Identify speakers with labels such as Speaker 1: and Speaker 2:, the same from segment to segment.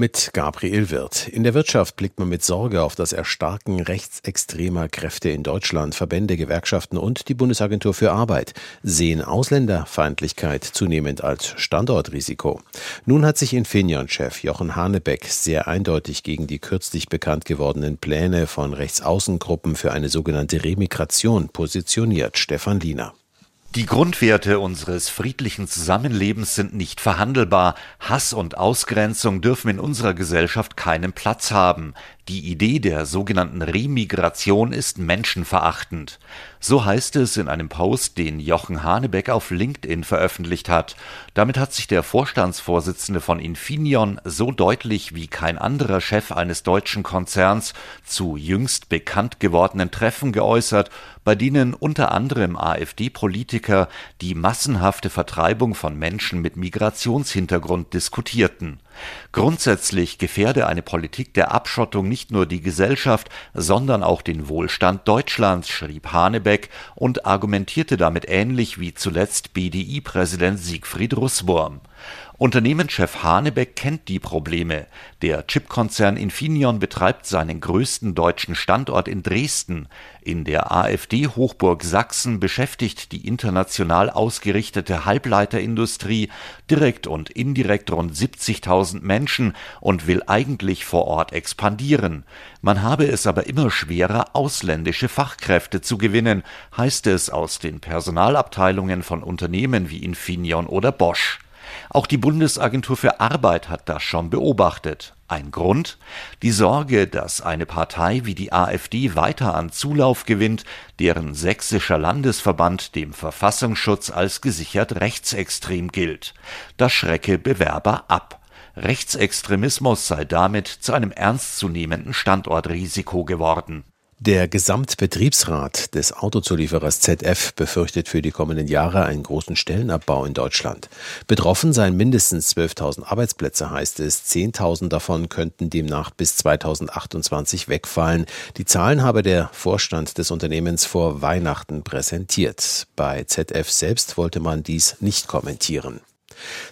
Speaker 1: Mit Gabriel Wirth. In der Wirtschaft blickt man mit Sorge auf das Erstarken rechtsextremer Kräfte in Deutschland. Verbände, Gewerkschaften und die Bundesagentur für Arbeit sehen Ausländerfeindlichkeit zunehmend als Standortrisiko. Nun hat sich Infineon-Chef Jochen Hanebeck sehr eindeutig gegen die kürzlich bekannt gewordenen Pläne von Rechtsaußengruppen für eine sogenannte Remigration positioniert. Stefan Liener.
Speaker 2: Die Grundwerte unseres friedlichen Zusammenlebens sind nicht verhandelbar. Hass und Ausgrenzung dürfen in unserer Gesellschaft keinen Platz haben. Die Idee der sogenannten Remigration ist menschenverachtend. So heißt es in einem Post, den Jochen Hanebeck auf LinkedIn veröffentlicht hat. Damit hat sich der Vorstandsvorsitzende von Infineon so deutlich wie kein anderer Chef eines deutschen Konzerns zu jüngst bekannt gewordenen Treffen geäußert, bei denen unter anderem AfD-Politiker die massenhafte Vertreibung von Menschen mit Migrationshintergrund diskutierten. Grundsätzlich gefährde eine Politik der Abschottung nicht nur die Gesellschaft, sondern auch den Wohlstand Deutschlands, schrieb Hanebeck und argumentierte damit ähnlich wie zuletzt BDI-Präsident Siegfried Russwurm. Unternehmenschef Hanebeck kennt die Probleme. Der Chipkonzern Infineon betreibt seinen größten deutschen Standort in Dresden. In der AfD-Hochburg Sachsen beschäftigt die international ausgerichtete Halbleiterindustrie direkt und indirekt rund 70.000 Menschen und will eigentlich vor Ort expandieren. Man habe es aber immer schwerer, ausländische Fachkräfte zu gewinnen, heißt es aus den Personalabteilungen von Unternehmen wie Infineon oder Bosch. Auch die Bundesagentur für Arbeit hat das schon beobachtet. Ein Grund? Die Sorge, dass eine Partei wie die AfD weiter an Zulauf gewinnt, deren sächsischer Landesverband dem Verfassungsschutz als gesichert rechtsextrem gilt. Das schrecke Bewerber ab. Rechtsextremismus sei damit zu einem ernstzunehmenden Standortrisiko geworden.
Speaker 1: Der Gesamtbetriebsrat des Autozulieferers ZF befürchtet für die kommenden Jahre einen großen Stellenabbau in Deutschland. Betroffen seien mindestens 12.000 Arbeitsplätze, heißt es. 10.000 davon könnten demnach bis 2028 wegfallen. Die Zahlen habe der Vorstand des Unternehmens vor Weihnachten präsentiert. Bei ZF selbst wollte man dies nicht kommentieren.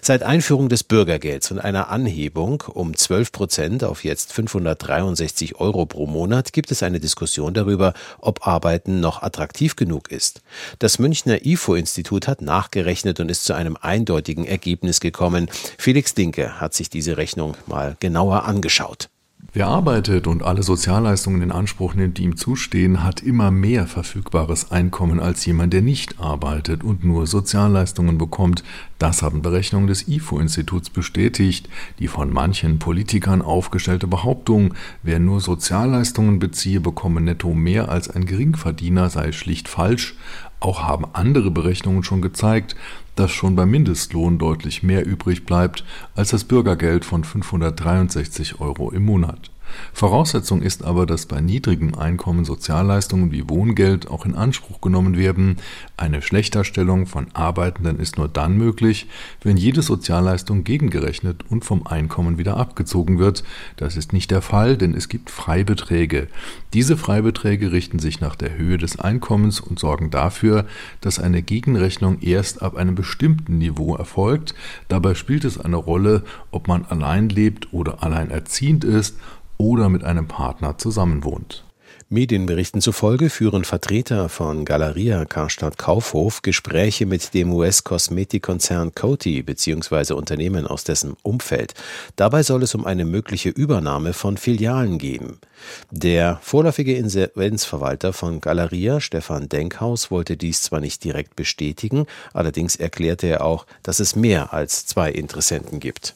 Speaker 1: Seit Einführung des Bürgergelds und einer Anhebung um 12 Prozent auf jetzt 563 Euro pro Monat gibt es eine Diskussion darüber, ob Arbeiten noch attraktiv genug ist. Das Münchner IFO-Institut hat nachgerechnet und ist zu einem eindeutigen Ergebnis gekommen. Felix Dinke hat sich diese Rechnung mal genauer angeschaut.
Speaker 3: Wer arbeitet und alle Sozialleistungen in Anspruch nimmt, die ihm zustehen, hat immer mehr verfügbares Einkommen als jemand, der nicht arbeitet und nur Sozialleistungen bekommt. Das haben Berechnungen des IFO-Instituts bestätigt. Die von manchen Politikern aufgestellte Behauptung, wer nur Sozialleistungen beziehe, bekomme netto mehr als ein Geringverdiener, sei schlicht falsch. Auch haben andere Berechnungen schon gezeigt, dass schon beim Mindestlohn deutlich mehr übrig bleibt als das Bürgergeld von 563 Euro im Monat Voraussetzung ist aber, dass bei niedrigem Einkommen Sozialleistungen wie Wohngeld auch in Anspruch genommen werden. Eine Schlechterstellung von Arbeitenden ist nur dann möglich, wenn jede Sozialleistung gegengerechnet und vom Einkommen wieder abgezogen wird. Das ist nicht der Fall, denn es gibt Freibeträge. Diese Freibeträge richten sich nach der Höhe des Einkommens und sorgen dafür, dass eine Gegenrechnung erst ab einem bestimmten Niveau erfolgt. Dabei spielt es eine Rolle, ob man allein lebt oder alleinerziehend ist oder mit einem Partner zusammenwohnt.
Speaker 1: Medienberichten zufolge führen Vertreter von Galeria Karstadt Kaufhof Gespräche mit dem US-Kosmetikkonzern Coty bzw. Unternehmen aus dessen Umfeld. Dabei soll es um eine mögliche Übernahme von Filialen gehen. Der vorläufige Insolvenzverwalter von Galeria, Stefan Denkhaus, wollte dies zwar nicht direkt bestätigen, allerdings erklärte er auch, dass es mehr als zwei Interessenten gibt.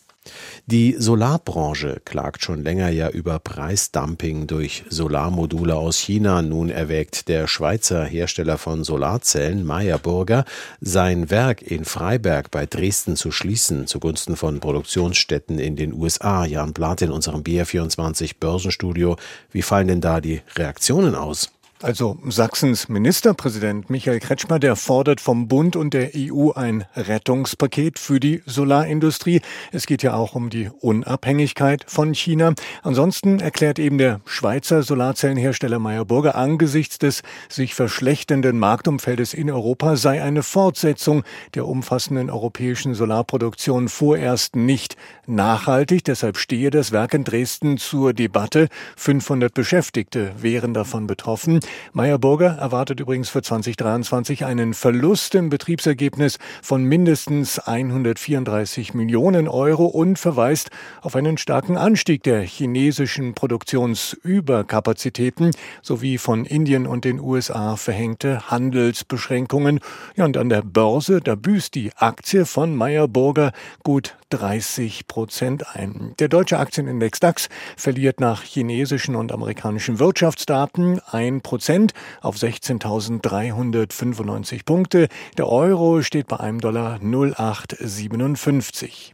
Speaker 1: Die Solarbranche klagt schon länger ja über Preisdumping durch Solarmodule aus China. Nun erwägt der Schweizer Hersteller von Solarzellen, Meyerburger, sein Werk in Freiberg bei Dresden zu schließen, zugunsten von Produktionsstätten in den USA. Jan Blatt in unserem BR24 Börsenstudio. Wie fallen denn da die Reaktionen aus?
Speaker 4: Also Sachsens Ministerpräsident Michael Kretschmer, der fordert vom Bund und der EU ein Rettungspaket für die Solarindustrie. Es geht ja auch um die Unabhängigkeit von China. Ansonsten erklärt eben der Schweizer Solarzellenhersteller Meyer Burger angesichts des sich verschlechternden Marktumfeldes in Europa sei eine Fortsetzung der umfassenden europäischen Solarproduktion vorerst nicht nachhaltig. Deshalb stehe das Werk in Dresden zur Debatte. 500 Beschäftigte wären davon betroffen. Meyer Burger erwartet übrigens für 2023 einen Verlust im Betriebsergebnis von mindestens 134 Millionen Euro und verweist auf einen starken Anstieg der chinesischen Produktionsüberkapazitäten sowie von Indien und den USA verhängte Handelsbeschränkungen. Ja, und an der Börse, da büßt die Aktie von Meyer Burger gut 30 Prozent ein. Der deutsche Aktienindex DAX verliert nach chinesischen und amerikanischen Wirtschaftsdaten ein Prozent auf 16.395 Punkte. Der Euro steht bei einem Dollar 0,857.